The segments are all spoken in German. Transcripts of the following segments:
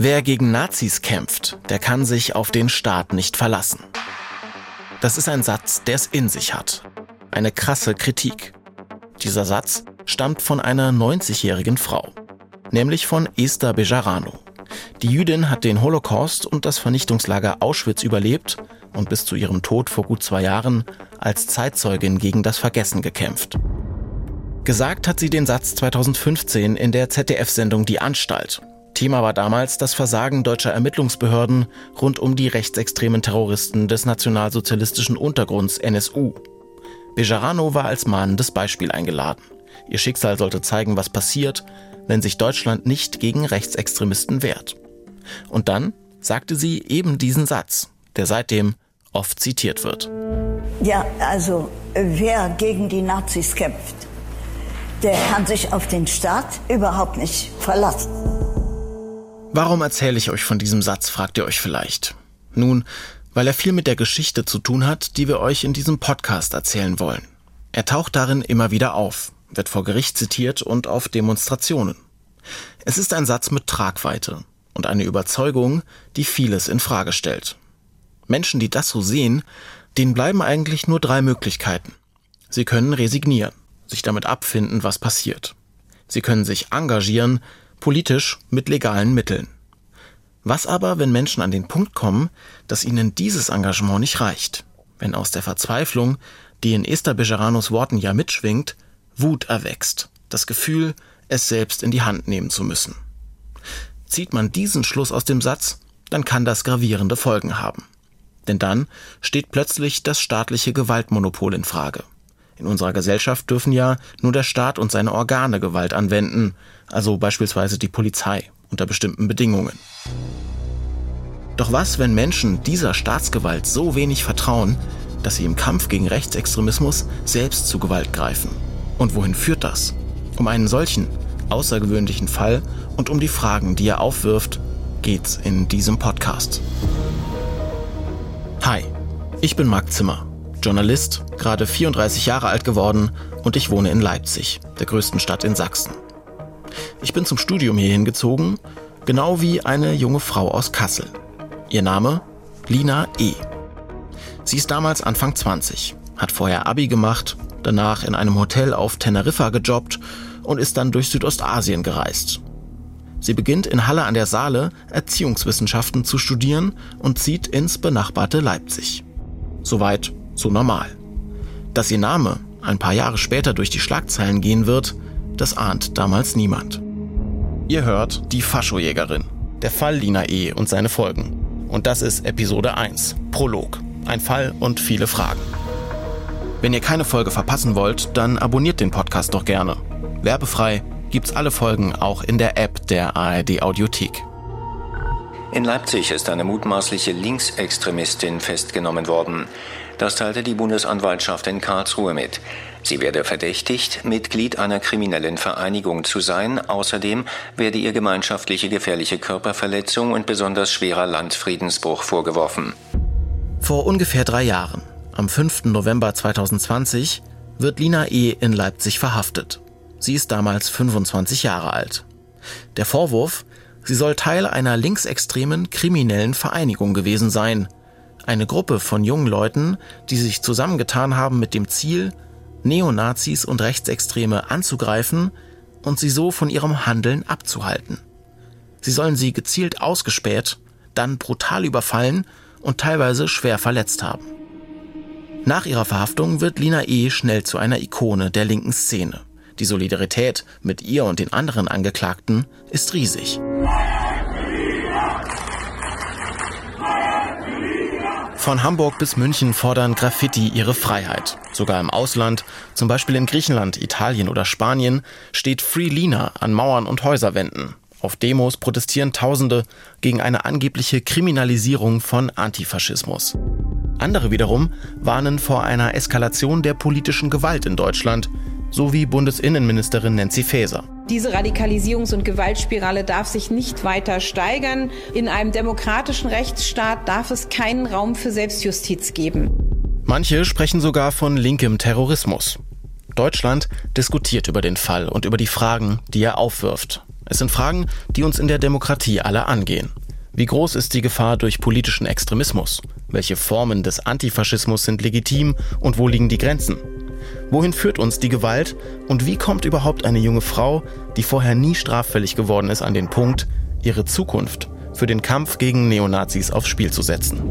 Wer gegen Nazis kämpft, der kann sich auf den Staat nicht verlassen. Das ist ein Satz, der es in sich hat. Eine krasse Kritik. Dieser Satz stammt von einer 90-jährigen Frau, nämlich von Esther Bejarano. Die Jüdin hat den Holocaust und das Vernichtungslager Auschwitz überlebt und bis zu ihrem Tod vor gut zwei Jahren als Zeitzeugin gegen das Vergessen gekämpft. Gesagt hat sie den Satz 2015 in der ZDF-Sendung Die Anstalt. Thema war damals das Versagen deutscher Ermittlungsbehörden rund um die rechtsextremen Terroristen des nationalsozialistischen Untergrunds NSU. Bejarano war als mahnendes Beispiel eingeladen. Ihr Schicksal sollte zeigen, was passiert, wenn sich Deutschland nicht gegen Rechtsextremisten wehrt. Und dann sagte sie eben diesen Satz, der seitdem oft zitiert wird. Ja, also wer gegen die Nazis kämpft, der kann sich auf den Staat überhaupt nicht verlassen. Warum erzähle ich euch von diesem Satz, fragt ihr euch vielleicht. Nun, weil er viel mit der Geschichte zu tun hat, die wir euch in diesem Podcast erzählen wollen. Er taucht darin immer wieder auf, wird vor Gericht zitiert und auf Demonstrationen. Es ist ein Satz mit Tragweite und eine Überzeugung, die vieles in Frage stellt. Menschen, die das so sehen, denen bleiben eigentlich nur drei Möglichkeiten. Sie können resignieren, sich damit abfinden, was passiert. Sie können sich engagieren, politisch mit legalen Mitteln. Was aber, wenn Menschen an den Punkt kommen, dass ihnen dieses Engagement nicht reicht? Wenn aus der Verzweiflung, die in Esther Bejaranos Worten ja mitschwingt, Wut erwächst, das Gefühl, es selbst in die Hand nehmen zu müssen. Zieht man diesen Schluss aus dem Satz, dann kann das gravierende Folgen haben. Denn dann steht plötzlich das staatliche Gewaltmonopol in Frage. In unserer Gesellschaft dürfen ja nur der Staat und seine Organe Gewalt anwenden, also beispielsweise die Polizei unter bestimmten Bedingungen. Doch was, wenn Menschen dieser Staatsgewalt so wenig vertrauen, dass sie im Kampf gegen Rechtsextremismus selbst zu Gewalt greifen? Und wohin führt das? Um einen solchen außergewöhnlichen Fall und um die Fragen, die er aufwirft, geht's in diesem Podcast. Hi, ich bin Marc Zimmer, Journalist, gerade 34 Jahre alt geworden und ich wohne in Leipzig, der größten Stadt in Sachsen. Ich bin zum Studium hierhin gezogen, genau wie eine junge Frau aus Kassel. Ihr Name? Lina E. Sie ist damals Anfang 20, hat vorher Abi gemacht, danach in einem Hotel auf Teneriffa gejobbt und ist dann durch Südostasien gereist. Sie beginnt in Halle an der Saale Erziehungswissenschaften zu studieren und zieht ins benachbarte Leipzig. Soweit, so normal. Dass ihr Name ein paar Jahre später durch die Schlagzeilen gehen wird, das ahnt damals niemand. Ihr hört die Faschojägerin, der Fall Lina E. und seine Folgen. Und das ist Episode 1, Prolog. Ein Fall und viele Fragen. Wenn ihr keine Folge verpassen wollt, dann abonniert den Podcast doch gerne. Werbefrei gibt's alle Folgen auch in der App der ARD Audiothek. In Leipzig ist eine mutmaßliche Linksextremistin festgenommen worden. Das teilte die Bundesanwaltschaft in Karlsruhe mit. Sie werde verdächtigt, Mitglied einer kriminellen Vereinigung zu sein. Außerdem werde ihr gemeinschaftliche gefährliche Körperverletzung und besonders schwerer Landfriedensbruch vorgeworfen. Vor ungefähr drei Jahren, am 5. November 2020, wird Lina E. in Leipzig verhaftet. Sie ist damals 25 Jahre alt. Der Vorwurf, sie soll Teil einer linksextremen kriminellen Vereinigung gewesen sein. Eine Gruppe von jungen Leuten, die sich zusammengetan haben mit dem Ziel, Neonazis und Rechtsextreme anzugreifen und sie so von ihrem Handeln abzuhalten. Sie sollen sie gezielt ausgespäht, dann brutal überfallen und teilweise schwer verletzt haben. Nach ihrer Verhaftung wird Lina E. schnell zu einer Ikone der linken Szene. Die Solidarität mit ihr und den anderen Angeklagten ist riesig. Von Hamburg bis München fordern Graffiti ihre Freiheit. Sogar im Ausland, zum Beispiel in Griechenland, Italien oder Spanien, steht Free Lina an Mauern und Häuserwänden. Auf Demos protestieren Tausende gegen eine angebliche Kriminalisierung von Antifaschismus. Andere wiederum warnen vor einer Eskalation der politischen Gewalt in Deutschland, so wie Bundesinnenministerin Nancy Faeser. Diese Radikalisierungs- und Gewaltspirale darf sich nicht weiter steigern. In einem demokratischen Rechtsstaat darf es keinen Raum für Selbstjustiz geben. Manche sprechen sogar von linkem Terrorismus. Deutschland diskutiert über den Fall und über die Fragen, die er aufwirft. Es sind Fragen, die uns in der Demokratie alle angehen. Wie groß ist die Gefahr durch politischen Extremismus? Welche Formen des Antifaschismus sind legitim und wo liegen die Grenzen? Wohin führt uns die Gewalt und wie kommt überhaupt eine junge Frau, die vorher nie straffällig geworden ist, an den Punkt, ihre Zukunft für den Kampf gegen Neonazis aufs Spiel zu setzen?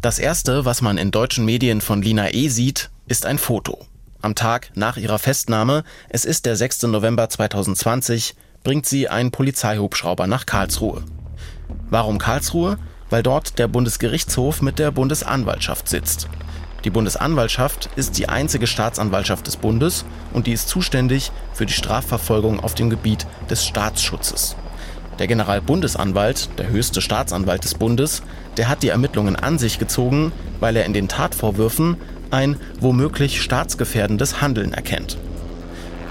Das erste, was man in deutschen Medien von Lina E. sieht, ist ein Foto. Am Tag nach ihrer Festnahme, es ist der 6. November 2020, bringt sie ein Polizeihubschrauber nach Karlsruhe. Warum Karlsruhe? Weil dort der Bundesgerichtshof mit der Bundesanwaltschaft sitzt. Die Bundesanwaltschaft ist die einzige Staatsanwaltschaft des Bundes und die ist zuständig für die Strafverfolgung auf dem Gebiet des Staatsschutzes. Der Generalbundesanwalt, der höchste Staatsanwalt des Bundes, der hat die Ermittlungen an sich gezogen, weil er in den Tatvorwürfen ein womöglich staatsgefährdendes Handeln erkennt.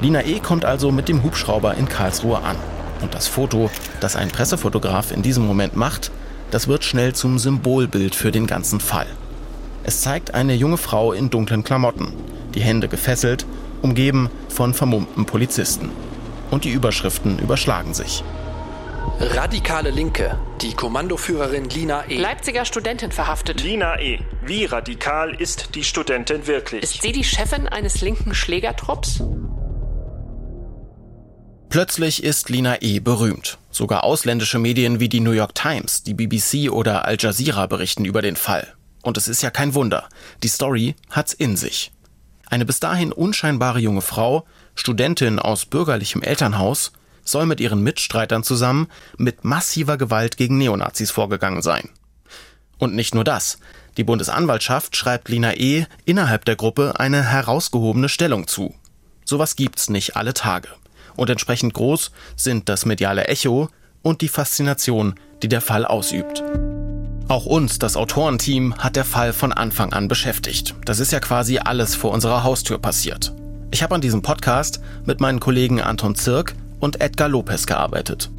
Lina E. kommt also mit dem Hubschrauber in Karlsruhe an. Und das Foto, das ein Pressefotograf in diesem Moment macht, das wird schnell zum Symbolbild für den ganzen Fall. Es zeigt eine junge Frau in dunklen Klamotten, die Hände gefesselt, umgeben von vermummten Polizisten. Und die Überschriften überschlagen sich. Radikale Linke. Die Kommandoführerin Lina E. Leipziger Studentin verhaftet. Lina E. Wie radikal ist die Studentin wirklich? Ist sie die Chefin eines linken Schlägertrupps? Plötzlich ist Lina E. berühmt. Sogar ausländische Medien wie die New York Times, die BBC oder Al Jazeera berichten über den Fall. Und es ist ja kein Wunder. Die Story hat's in sich. Eine bis dahin unscheinbare junge Frau, Studentin aus bürgerlichem Elternhaus, soll mit ihren Mitstreitern zusammen mit massiver Gewalt gegen Neonazis vorgegangen sein. Und nicht nur das. Die Bundesanwaltschaft schreibt Lina E. innerhalb der Gruppe eine herausgehobene Stellung zu. Sowas gibt's nicht alle Tage. Und entsprechend groß sind das mediale Echo und die Faszination, die der Fall ausübt. Auch uns, das Autorenteam, hat der Fall von Anfang an beschäftigt. Das ist ja quasi alles vor unserer Haustür passiert. Ich habe an diesem Podcast mit meinen Kollegen Anton Zirk und Edgar Lopez gearbeitet.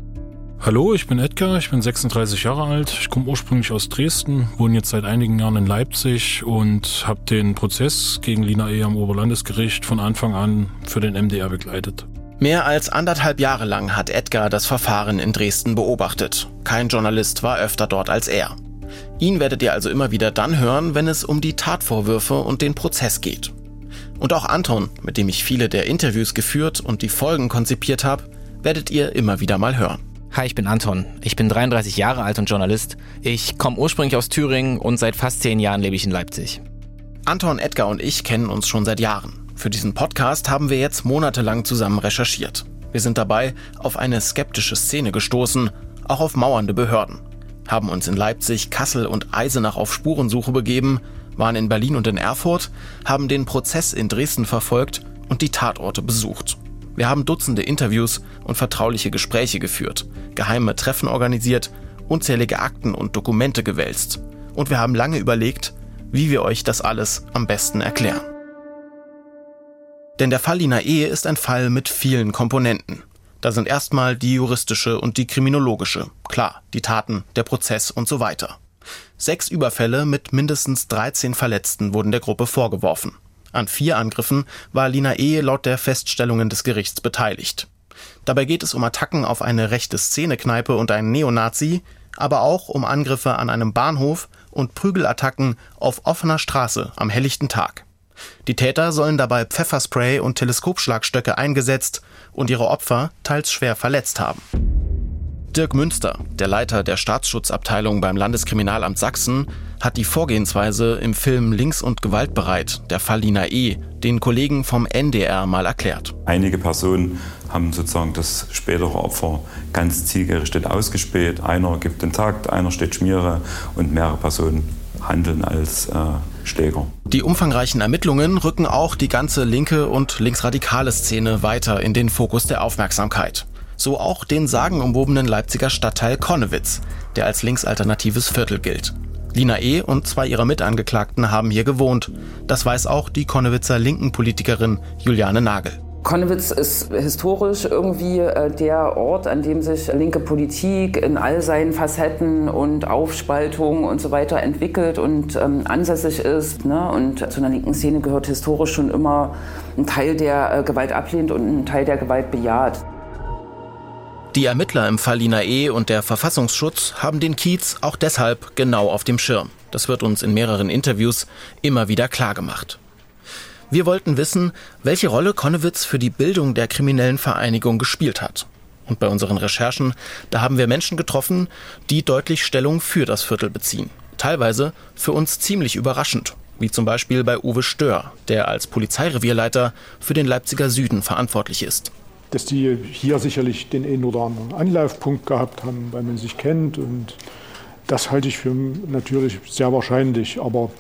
Hallo, ich bin Edgar, ich bin 36 Jahre alt, ich komme ursprünglich aus Dresden, wohne jetzt seit einigen Jahren in Leipzig und habe den Prozess gegen Lina E. am Oberlandesgericht von Anfang an für den MDR begleitet. Mehr als anderthalb Jahre lang hat Edgar das Verfahren in Dresden beobachtet. Kein Journalist war öfter dort als er. Ihn werdet ihr also immer wieder dann hören, wenn es um die Tatvorwürfe und den Prozess geht. Und auch Anton, mit dem ich viele der Interviews geführt und die Folgen konzipiert habe, werdet ihr immer wieder mal hören. Hi, ich bin Anton. Ich bin 33 Jahre alt und Journalist. Ich komme ursprünglich aus Thüringen und seit fast zehn Jahren lebe ich in Leipzig. Anton, Edgar und ich kennen uns schon seit Jahren. Für diesen Podcast haben wir jetzt monatelang zusammen recherchiert. Wir sind dabei auf eine skeptische Szene gestoßen, auch auf mauernde Behörden. Haben uns in Leipzig, Kassel und Eisenach auf Spurensuche begeben, waren in Berlin und in Erfurt, haben den Prozess in Dresden verfolgt und die Tatorte besucht. Wir haben Dutzende Interviews und vertrauliche Gespräche geführt, geheime Treffen organisiert, unzählige Akten und Dokumente gewälzt. Und wir haben lange überlegt, wie wir euch das alles am besten erklären. Denn der Fall Lina Ehe ist ein Fall mit vielen Komponenten. Da sind erstmal die juristische und die kriminologische. Klar, die Taten, der Prozess und so weiter. Sechs Überfälle mit mindestens 13 Verletzten wurden der Gruppe vorgeworfen. An vier Angriffen war Lina E. laut der Feststellungen des Gerichts beteiligt. Dabei geht es um Attacken auf eine rechte Szenekneipe und einen Neonazi, aber auch um Angriffe an einem Bahnhof und Prügelattacken auf offener Straße am helllichten Tag. Die Täter sollen dabei Pfefferspray und Teleskopschlagstöcke eingesetzt und ihre Opfer teils schwer verletzt haben. Dirk Münster, der Leiter der Staatsschutzabteilung beim Landeskriminalamt Sachsen, hat die Vorgehensweise im Film Links und gewaltbereit, der Fall Lina E., den Kollegen vom NDR mal erklärt. Einige Personen haben sozusagen das spätere Opfer ganz zielgerichtet ausgespäht. Einer gibt den Takt, einer steht Schmiere und mehrere Personen handeln als äh, Schläger. Die umfangreichen Ermittlungen rücken auch die ganze linke und linksradikale Szene weiter in den Fokus der Aufmerksamkeit. So auch den sagenumwobenen Leipziger Stadtteil Konnewitz, der als linksalternatives Viertel gilt. Lina E. und zwei ihrer Mitangeklagten haben hier gewohnt. Das weiß auch die Konnewitzer linken Politikerin Juliane Nagel. Konnewitz ist historisch irgendwie äh, der Ort, an dem sich linke Politik in all seinen Facetten und Aufspaltungen und so weiter entwickelt und ähm, ansässig ist. Ne? Und zu einer linken Szene gehört historisch schon immer ein Teil, der äh, Gewalt ablehnt und ein Teil, der Gewalt bejaht. Die Ermittler im Fall Lina E. und der Verfassungsschutz haben den Kiez auch deshalb genau auf dem Schirm. Das wird uns in mehreren Interviews immer wieder klargemacht. Wir wollten wissen, welche Rolle Konnewitz für die Bildung der kriminellen Vereinigung gespielt hat. Und bei unseren Recherchen, da haben wir Menschen getroffen, die deutlich Stellung für das Viertel beziehen. Teilweise für uns ziemlich überraschend, wie zum Beispiel bei Uwe Stör, der als Polizeirevierleiter für den Leipziger Süden verantwortlich ist. Dass die hier sicherlich den einen oder anderen Anlaufpunkt gehabt haben, weil man sich kennt und das halte ich für natürlich sehr wahrscheinlich. Aber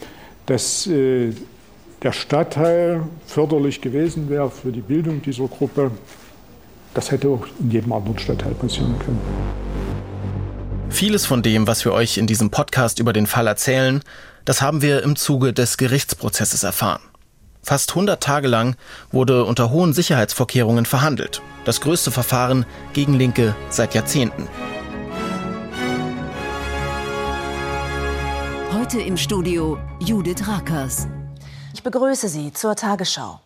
dass äh, der Stadtteil förderlich gewesen wäre für die Bildung dieser Gruppe, das hätte auch in jedem anderen Stadtteil passieren können. Vieles von dem, was wir euch in diesem Podcast über den Fall erzählen, das haben wir im Zuge des Gerichtsprozesses erfahren. Fast 100 Tage lang wurde unter hohen Sicherheitsvorkehrungen verhandelt. Das größte Verfahren gegen Linke seit Jahrzehnten. Heute im Studio Judith Rakers. Ich begrüße Sie zur Tagesschau.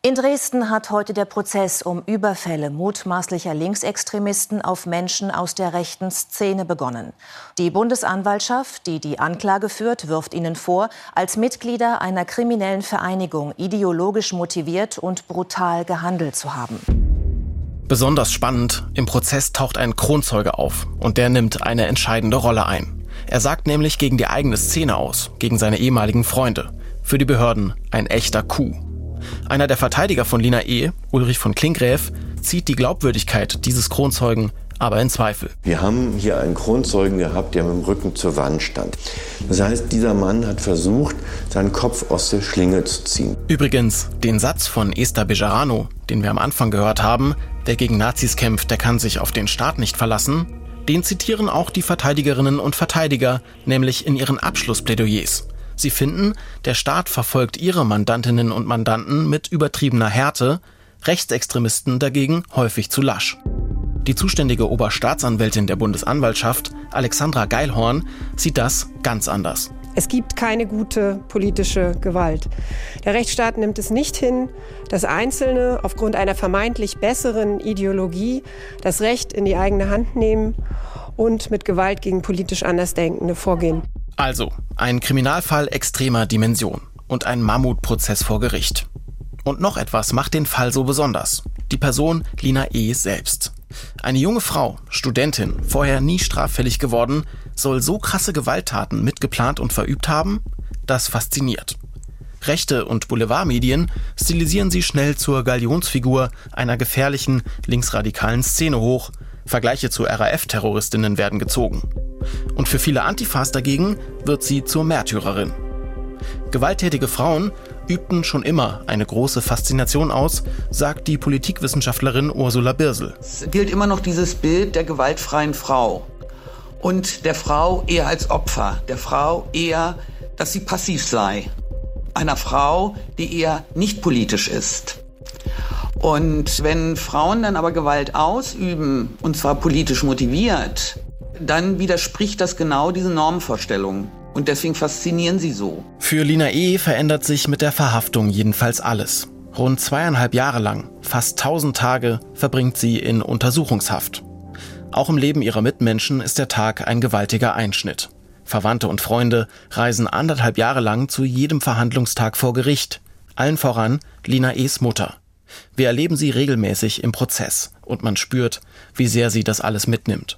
In Dresden hat heute der Prozess um Überfälle mutmaßlicher Linksextremisten auf Menschen aus der rechten Szene begonnen. Die Bundesanwaltschaft, die die Anklage führt, wirft ihnen vor, als Mitglieder einer kriminellen Vereinigung ideologisch motiviert und brutal gehandelt zu haben. Besonders spannend, im Prozess taucht ein Kronzeuge auf und der nimmt eine entscheidende Rolle ein. Er sagt nämlich gegen die eigene Szene aus, gegen seine ehemaligen Freunde. Für die Behörden ein echter Coup. Einer der Verteidiger von Lina E., Ulrich von Klinkgräf, zieht die Glaubwürdigkeit dieses Kronzeugen aber in Zweifel. Wir haben hier einen Kronzeugen gehabt, der mit dem Rücken zur Wand stand. Das heißt, dieser Mann hat versucht, seinen Kopf aus der Schlinge zu ziehen. Übrigens, den Satz von Esther Bejarano, den wir am Anfang gehört haben, wer gegen Nazis kämpft, der kann sich auf den Staat nicht verlassen, den zitieren auch die Verteidigerinnen und Verteidiger, nämlich in ihren Abschlussplädoyers. Sie finden, der Staat verfolgt ihre Mandantinnen und Mandanten mit übertriebener Härte, Rechtsextremisten dagegen häufig zu lasch. Die zuständige Oberstaatsanwältin der Bundesanwaltschaft, Alexandra Geilhorn, sieht das ganz anders. Es gibt keine gute politische Gewalt. Der Rechtsstaat nimmt es nicht hin, dass Einzelne aufgrund einer vermeintlich besseren Ideologie das Recht in die eigene Hand nehmen und mit Gewalt gegen politisch Andersdenkende vorgehen. Also, ein Kriminalfall extremer Dimension und ein Mammutprozess vor Gericht. Und noch etwas macht den Fall so besonders. Die Person Lina E. selbst. Eine junge Frau, Studentin, vorher nie straffällig geworden, soll so krasse Gewalttaten mitgeplant und verübt haben? Das fasziniert. Rechte und Boulevardmedien stilisieren sie schnell zur Galionsfigur einer gefährlichen linksradikalen Szene hoch. Vergleiche zu RAF-Terroristinnen werden gezogen. Und für viele Antifas dagegen wird sie zur Märtyrerin. Gewalttätige Frauen übten schon immer eine große Faszination aus, sagt die Politikwissenschaftlerin Ursula Birsel. Es gilt immer noch dieses Bild der gewaltfreien Frau und der Frau eher als Opfer, der Frau eher, dass sie passiv sei, einer Frau, die eher nicht politisch ist. Und wenn Frauen dann aber Gewalt ausüben, und zwar politisch motiviert, dann widerspricht das genau diesen Normvorstellungen. Und deswegen faszinieren sie so. Für Lina E. verändert sich mit der Verhaftung jedenfalls alles. Rund zweieinhalb Jahre lang, fast tausend Tage, verbringt sie in Untersuchungshaft. Auch im Leben ihrer Mitmenschen ist der Tag ein gewaltiger Einschnitt. Verwandte und Freunde reisen anderthalb Jahre lang zu jedem Verhandlungstag vor Gericht. Allen voran Lina E.s Mutter. Wir erleben sie regelmäßig im Prozess und man spürt, wie sehr sie das alles mitnimmt.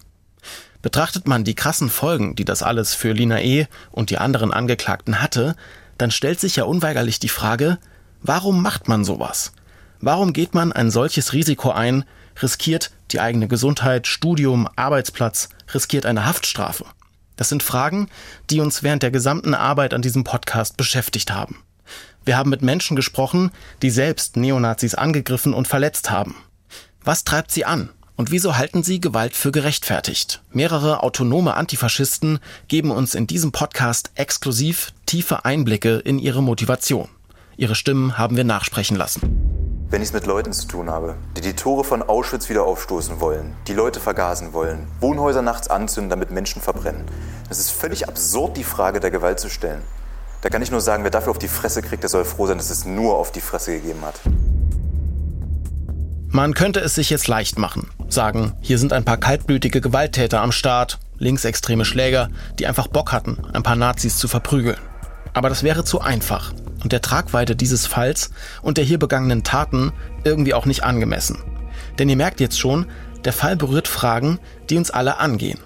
Betrachtet man die krassen Folgen, die das alles für Lina E. und die anderen Angeklagten hatte, dann stellt sich ja unweigerlich die Frage, warum macht man sowas? Warum geht man ein solches Risiko ein, riskiert die eigene Gesundheit, Studium, Arbeitsplatz, riskiert eine Haftstrafe? Das sind Fragen, die uns während der gesamten Arbeit an diesem Podcast beschäftigt haben. Wir haben mit Menschen gesprochen, die selbst Neonazis angegriffen und verletzt haben. Was treibt sie an? Und wieso halten sie Gewalt für gerechtfertigt? Mehrere autonome Antifaschisten geben uns in diesem Podcast exklusiv tiefe Einblicke in ihre Motivation. Ihre Stimmen haben wir nachsprechen lassen. wenn ich es mit Leuten zu tun habe, die die Tore von Auschwitz wieder aufstoßen wollen, die Leute vergasen wollen, Wohnhäuser nachts anzünden, damit Menschen verbrennen. Es ist völlig absurd, die Frage der Gewalt zu stellen. Da kann ich nur sagen, wer dafür auf die Fresse kriegt, der soll froh sein, dass es nur auf die Fresse gegeben hat. Man könnte es sich jetzt leicht machen. Sagen, hier sind ein paar kaltblütige Gewalttäter am Start, linksextreme Schläger, die einfach Bock hatten, ein paar Nazis zu verprügeln. Aber das wäre zu einfach und der Tragweite dieses Falls und der hier begangenen Taten irgendwie auch nicht angemessen. Denn ihr merkt jetzt schon, der Fall berührt Fragen, die uns alle angehen.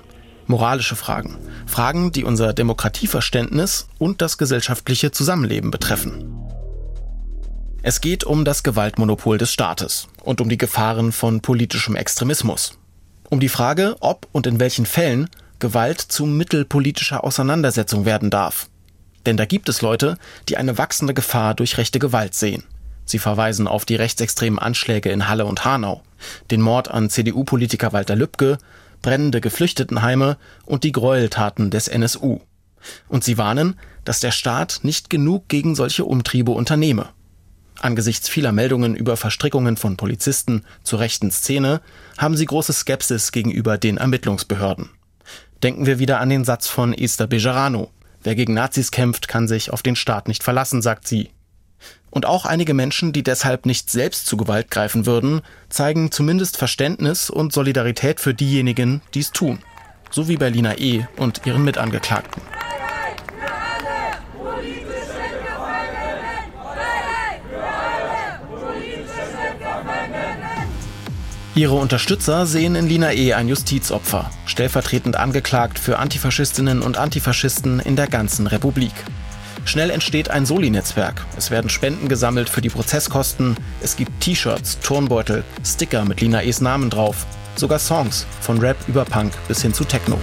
Moralische Fragen. Fragen, die unser Demokratieverständnis und das gesellschaftliche Zusammenleben betreffen. Es geht um das Gewaltmonopol des Staates und um die Gefahren von politischem Extremismus. Um die Frage, ob und in welchen Fällen Gewalt zum Mittel politischer Auseinandersetzung werden darf denn da gibt es Leute, die eine wachsende Gefahr durch rechte Gewalt sehen. Sie verweisen auf die rechtsextremen Anschläge in Halle und Hanau, den Mord an CDU-Politiker Walter Lübcke, brennende Geflüchtetenheime und die Gräueltaten des NSU. Und sie warnen, dass der Staat nicht genug gegen solche Umtriebe unternehme. Angesichts vieler Meldungen über Verstrickungen von Polizisten zur rechten Szene haben sie große Skepsis gegenüber den Ermittlungsbehörden. Denken wir wieder an den Satz von Esther Bejarano, Wer gegen Nazis kämpft, kann sich auf den Staat nicht verlassen, sagt sie. Und auch einige Menschen, die deshalb nicht selbst zu Gewalt greifen würden, zeigen zumindest Verständnis und Solidarität für diejenigen, die es tun. So wie Berliner E. und ihren Mitangeklagten. Ihre Unterstützer sehen in Lina E. ein Justizopfer, stellvertretend angeklagt für Antifaschistinnen und Antifaschisten in der ganzen Republik. Schnell entsteht ein Soli-Netzwerk. Es werden Spenden gesammelt für die Prozesskosten. Es gibt T-Shirts, Turnbeutel, Sticker mit Lina E.s Namen drauf. Sogar Songs, von Rap über Punk bis hin zu Techno.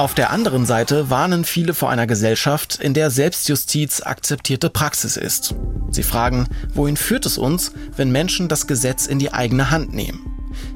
Auf der anderen Seite warnen viele vor einer Gesellschaft, in der Selbstjustiz akzeptierte Praxis ist. Sie fragen, wohin führt es uns, wenn Menschen das Gesetz in die eigene Hand nehmen?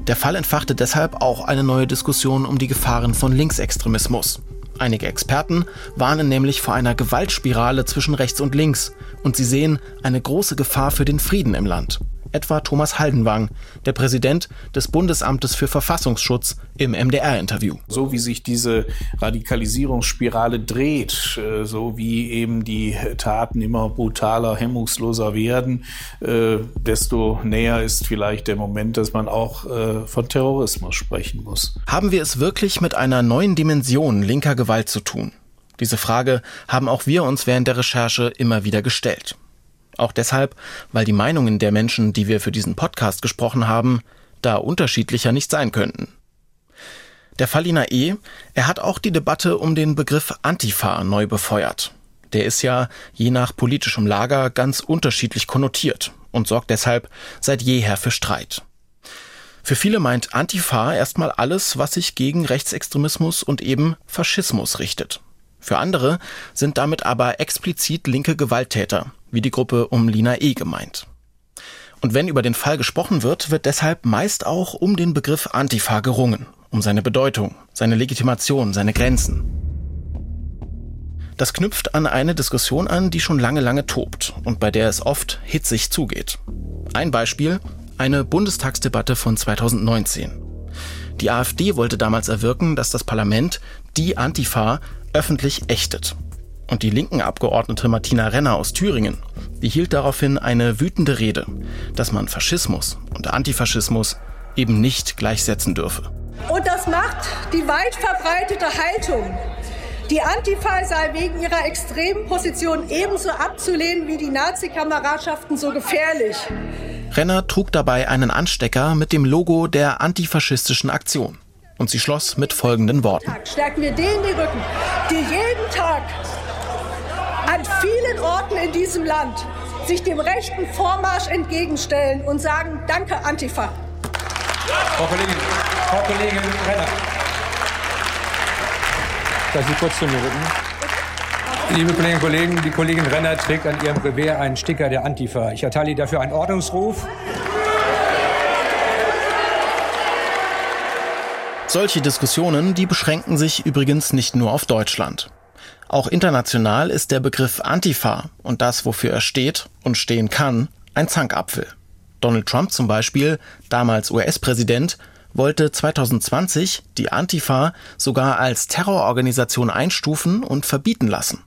Der Fall entfachte deshalb auch eine neue Diskussion um die Gefahren von Linksextremismus. Einige Experten warnen nämlich vor einer Gewaltspirale zwischen rechts und links und sie sehen eine große Gefahr für den Frieden im Land etwa Thomas Haldenwang, der Präsident des Bundesamtes für Verfassungsschutz im MDR-Interview. So wie sich diese Radikalisierungsspirale dreht, äh, so wie eben die Taten immer brutaler, hemmungsloser werden, äh, desto näher ist vielleicht der Moment, dass man auch äh, von Terrorismus sprechen muss. Haben wir es wirklich mit einer neuen Dimension linker Gewalt zu tun? Diese Frage haben auch wir uns während der Recherche immer wieder gestellt. Auch deshalb, weil die Meinungen der Menschen, die wir für diesen Podcast gesprochen haben, da unterschiedlicher nicht sein könnten. Der Falliner E., er hat auch die Debatte um den Begriff Antifa neu befeuert. Der ist ja je nach politischem Lager ganz unterschiedlich konnotiert und sorgt deshalb seit jeher für Streit. Für viele meint Antifa erstmal alles, was sich gegen Rechtsextremismus und eben Faschismus richtet. Für andere sind damit aber explizit linke Gewalttäter, wie die Gruppe um Lina E. gemeint. Und wenn über den Fall gesprochen wird, wird deshalb meist auch um den Begriff Antifa gerungen, um seine Bedeutung, seine Legitimation, seine Grenzen. Das knüpft an eine Diskussion an, die schon lange, lange tobt und bei der es oft hitzig zugeht. Ein Beispiel, eine Bundestagsdebatte von 2019. Die AfD wollte damals erwirken, dass das Parlament die Antifa öffentlich ächtet. Und die linken Abgeordnete Martina Renner aus Thüringen, die hielt daraufhin eine wütende Rede, dass man Faschismus und Antifaschismus eben nicht gleichsetzen dürfe. Und das macht die weit verbreitete Haltung, die Antifa sei wegen ihrer extremen Position ebenso abzulehnen wie die Nazi-Kameradschaften so gefährlich. Renner trug dabei einen Anstecker mit dem Logo der antifaschistischen Aktion. Und sie schloss mit folgenden Worten. Stärken wir denen die Rücken, die jeden Tag an vielen Orten in diesem Land sich dem rechten Vormarsch entgegenstellen und sagen, danke Antifa. Frau Kollegin, Frau Kollegin Renner. Darf ich kurz zu mir rücken? Liebe Kolleginnen und Kollegen, die Kollegin Renner trägt an ihrem Gewehr einen Sticker der Antifa. Ich erteile ihr dafür einen Ordnungsruf. Solche Diskussionen, die beschränken sich übrigens nicht nur auf Deutschland. Auch international ist der Begriff Antifa und das, wofür er steht und stehen kann, ein Zankapfel. Donald Trump zum Beispiel, damals US-Präsident, wollte 2020 die Antifa sogar als Terrororganisation einstufen und verbieten lassen.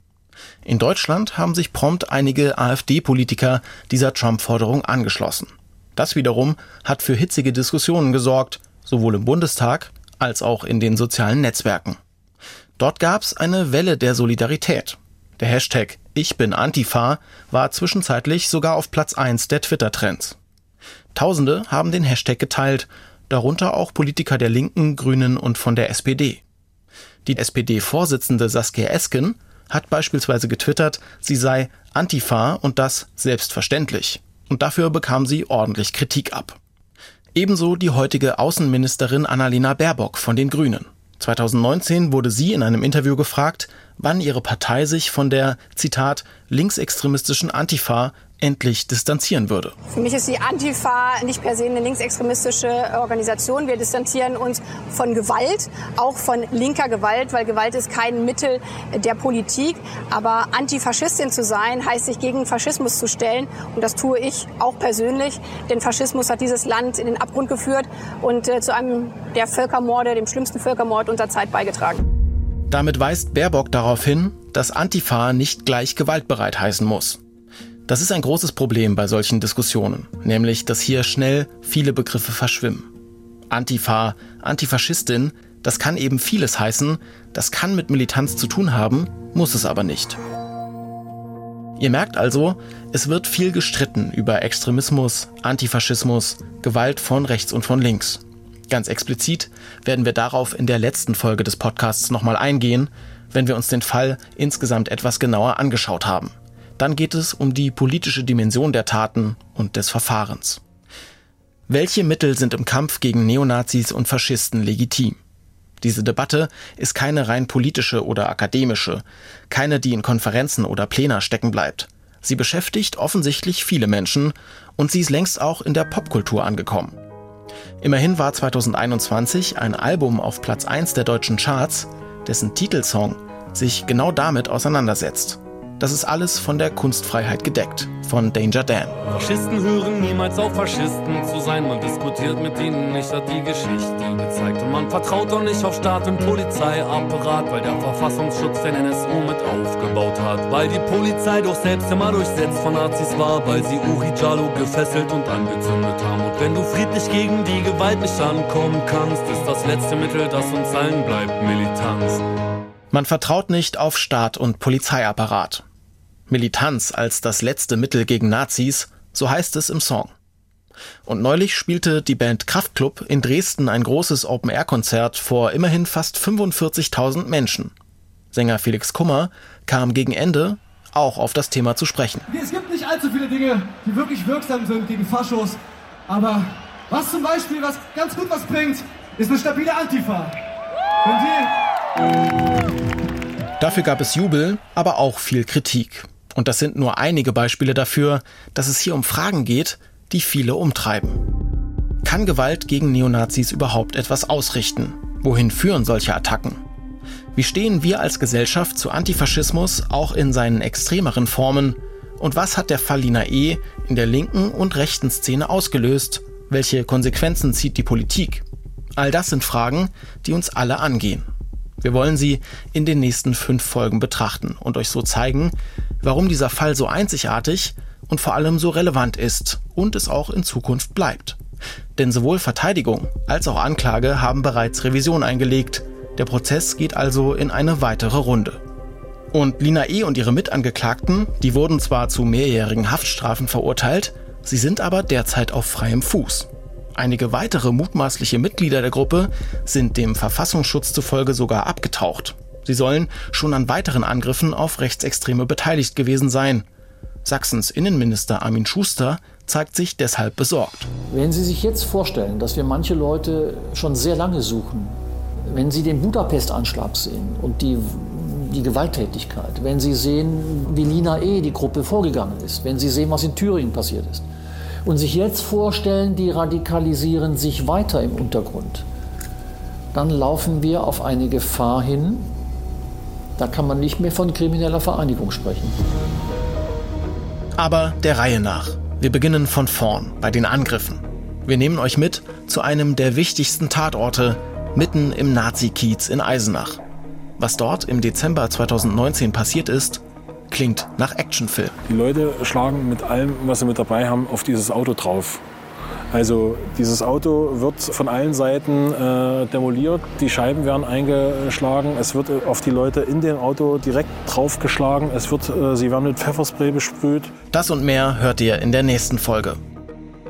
In Deutschland haben sich prompt einige AfD-Politiker dieser Trump-Forderung angeschlossen. Das wiederum hat für hitzige Diskussionen gesorgt, sowohl im Bundestag als auch in den sozialen Netzwerken. Dort gab es eine Welle der Solidarität. Der Hashtag Ich bin Antifa war zwischenzeitlich sogar auf Platz 1 der Twitter-Trends. Tausende haben den Hashtag geteilt, darunter auch Politiker der Linken, Grünen und von der SPD. Die SPD-Vorsitzende Saskia Esken hat beispielsweise getwittert, sie sei Antifa und das selbstverständlich. Und dafür bekam sie ordentlich Kritik ab. Ebenso die heutige Außenministerin Annalena Baerbock von den Grünen. 2019 wurde sie in einem Interview gefragt, wann ihre Partei sich von der, Zitat, linksextremistischen Antifa endlich distanzieren würde. Für mich ist die Antifa nicht per se eine linksextremistische Organisation. Wir distanzieren uns von Gewalt, auch von linker Gewalt, weil Gewalt ist kein Mittel der Politik. Aber Antifaschistin zu sein, heißt sich gegen Faschismus zu stellen. Und das tue ich auch persönlich, denn Faschismus hat dieses Land in den Abgrund geführt und äh, zu einem der Völkermorde, dem schlimmsten Völkermord unserer Zeit beigetragen. Damit weist Baerbock darauf hin, dass Antifa nicht gleich gewaltbereit heißen muss. Das ist ein großes Problem bei solchen Diskussionen, nämlich dass hier schnell viele Begriffe verschwimmen. Antifa, Antifaschistin, das kann eben vieles heißen, das kann mit Militanz zu tun haben, muss es aber nicht. Ihr merkt also, es wird viel gestritten über Extremismus, Antifaschismus, Gewalt von rechts und von links. Ganz explizit werden wir darauf in der letzten Folge des Podcasts nochmal eingehen, wenn wir uns den Fall insgesamt etwas genauer angeschaut haben. Dann geht es um die politische Dimension der Taten und des Verfahrens. Welche Mittel sind im Kampf gegen Neonazis und Faschisten legitim? Diese Debatte ist keine rein politische oder akademische, keine, die in Konferenzen oder Plena stecken bleibt. Sie beschäftigt offensichtlich viele Menschen und sie ist längst auch in der Popkultur angekommen. Immerhin war 2021 ein Album auf Platz 1 der deutschen Charts, dessen Titelsong sich genau damit auseinandersetzt. Das ist alles von der Kunstfreiheit gedeckt, von Danger Dan. Faschisten hören niemals auf Faschisten zu sein. Man diskutiert mit ihnen nicht, hat die Geschichte gezeigt. Und man vertraut auch nicht auf Staat und Polizeiapparat, weil der Verfassungsschutz den NSU mit aufgebaut hat. Weil die Polizei doch selbst immer durchsetzt von Nazis war, weil sie Uri Jalo gefesselt und angezündet haben. Und wenn du friedlich gegen die Gewalt nicht ankommen kannst, ist das letzte Mittel, das uns allen bleibt, Militanz. Man vertraut nicht auf Staat und Polizeiapparat. Militanz als das letzte Mittel gegen Nazis, so heißt es im Song. Und neulich spielte die Band Kraftklub in Dresden ein großes Open-Air-Konzert vor immerhin fast 45.000 Menschen. Sänger Felix Kummer kam gegen Ende auch auf das Thema zu sprechen. Es gibt nicht allzu viele Dinge, die wirklich wirksam sind gegen Faschos, aber was zum Beispiel, was ganz gut was bringt, ist eine stabile Antifa. Dafür gab es Jubel, aber auch viel Kritik. Und das sind nur einige Beispiele dafür, dass es hier um Fragen geht, die viele umtreiben. Kann Gewalt gegen Neonazis überhaupt etwas ausrichten? Wohin führen solche Attacken? Wie stehen wir als Gesellschaft zu Antifaschismus auch in seinen extremeren Formen? Und was hat der Fall Lina E. in der linken und rechten Szene ausgelöst? Welche Konsequenzen zieht die Politik? All das sind Fragen, die uns alle angehen. Wir wollen sie in den nächsten fünf Folgen betrachten und euch so zeigen, warum dieser Fall so einzigartig und vor allem so relevant ist und es auch in Zukunft bleibt. Denn sowohl Verteidigung als auch Anklage haben bereits Revision eingelegt. Der Prozess geht also in eine weitere Runde. Und Lina E. und ihre Mitangeklagten, die wurden zwar zu mehrjährigen Haftstrafen verurteilt, sie sind aber derzeit auf freiem Fuß. Einige weitere mutmaßliche Mitglieder der Gruppe sind dem Verfassungsschutz zufolge sogar abgetaucht. Sie sollen schon an weiteren Angriffen auf Rechtsextreme beteiligt gewesen sein. Sachsens Innenminister Armin Schuster zeigt sich deshalb besorgt. Wenn Sie sich jetzt vorstellen, dass wir manche Leute schon sehr lange suchen, wenn Sie den Budapest-Anschlag sehen und die, die Gewalttätigkeit, wenn Sie sehen, wie Lina E. die Gruppe vorgegangen ist, wenn Sie sehen, was in Thüringen passiert ist, und sich jetzt vorstellen, die radikalisieren sich weiter im Untergrund, dann laufen wir auf eine Gefahr hin, da kann man nicht mehr von krimineller Vereinigung sprechen. Aber der Reihe nach. Wir beginnen von vorn, bei den Angriffen. Wir nehmen euch mit zu einem der wichtigsten Tatorte mitten im Nazi-Kiez in Eisenach. Was dort im Dezember 2019 passiert ist, klingt nach Actionfilm. Die Leute schlagen mit allem, was sie mit dabei haben, auf dieses Auto drauf. Also dieses Auto wird von allen Seiten äh, demoliert, die Scheiben werden eingeschlagen, es wird äh, auf die Leute in dem Auto direkt draufgeschlagen, es wird, äh, sie werden mit Pfefferspray besprüht. Das und mehr hört ihr in der nächsten Folge.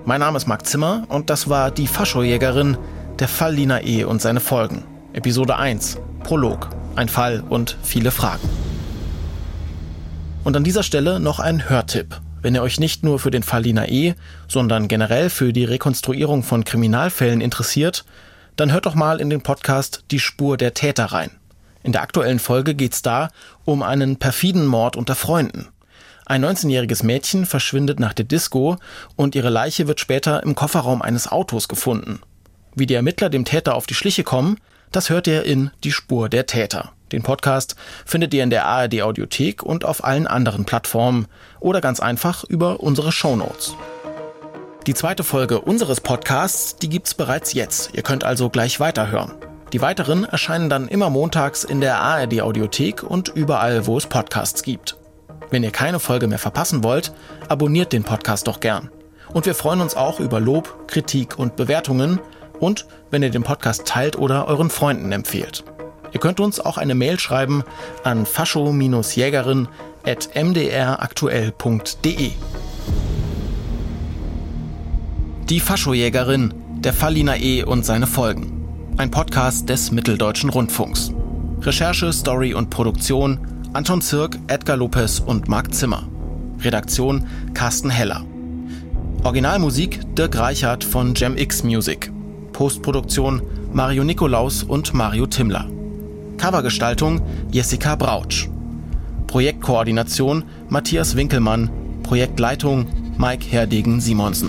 Mein Name ist Marc Zimmer und das war die Faschojägerin, der Fall Lina E. und seine Folgen. Episode 1, Prolog, ein Fall und viele Fragen. Und an dieser Stelle noch ein Hörtipp. Wenn ihr euch nicht nur für den Fall Lina E., sondern generell für die Rekonstruierung von Kriminalfällen interessiert, dann hört doch mal in den Podcast Die Spur der Täter rein. In der aktuellen Folge geht's da um einen perfiden Mord unter Freunden. Ein 19-jähriges Mädchen verschwindet nach der Disco und ihre Leiche wird später im Kofferraum eines Autos gefunden. Wie die Ermittler dem Täter auf die Schliche kommen, das hört ihr in Die Spur der Täter. Den Podcast findet ihr in der ARD Audiothek und auf allen anderen Plattformen oder ganz einfach über unsere Shownotes. Die zweite Folge unseres Podcasts, die gibt's bereits jetzt. Ihr könnt also gleich weiterhören. Die weiteren erscheinen dann immer montags in der ARD Audiothek und überall, wo es Podcasts gibt. Wenn ihr keine Folge mehr verpassen wollt, abonniert den Podcast doch gern. Und wir freuen uns auch über Lob, Kritik und Bewertungen und wenn ihr den Podcast teilt oder euren Freunden empfehlt. Ihr könnt uns auch eine Mail schreiben an fascho-jägerin.mdraktuell.de. Die Faschojägerin, der Fallina E. und seine Folgen. Ein Podcast des Mitteldeutschen Rundfunks. Recherche, Story und Produktion Anton Zirk, Edgar Lopez und Marc Zimmer. Redaktion Carsten Heller. Originalmusik Dirk Reichert von GemX Music. Postproduktion Mario Nikolaus und Mario Timmler. Covergestaltung Jessica Brautsch. Projektkoordination Matthias Winkelmann. Projektleitung Mike Herdegen Simonsen.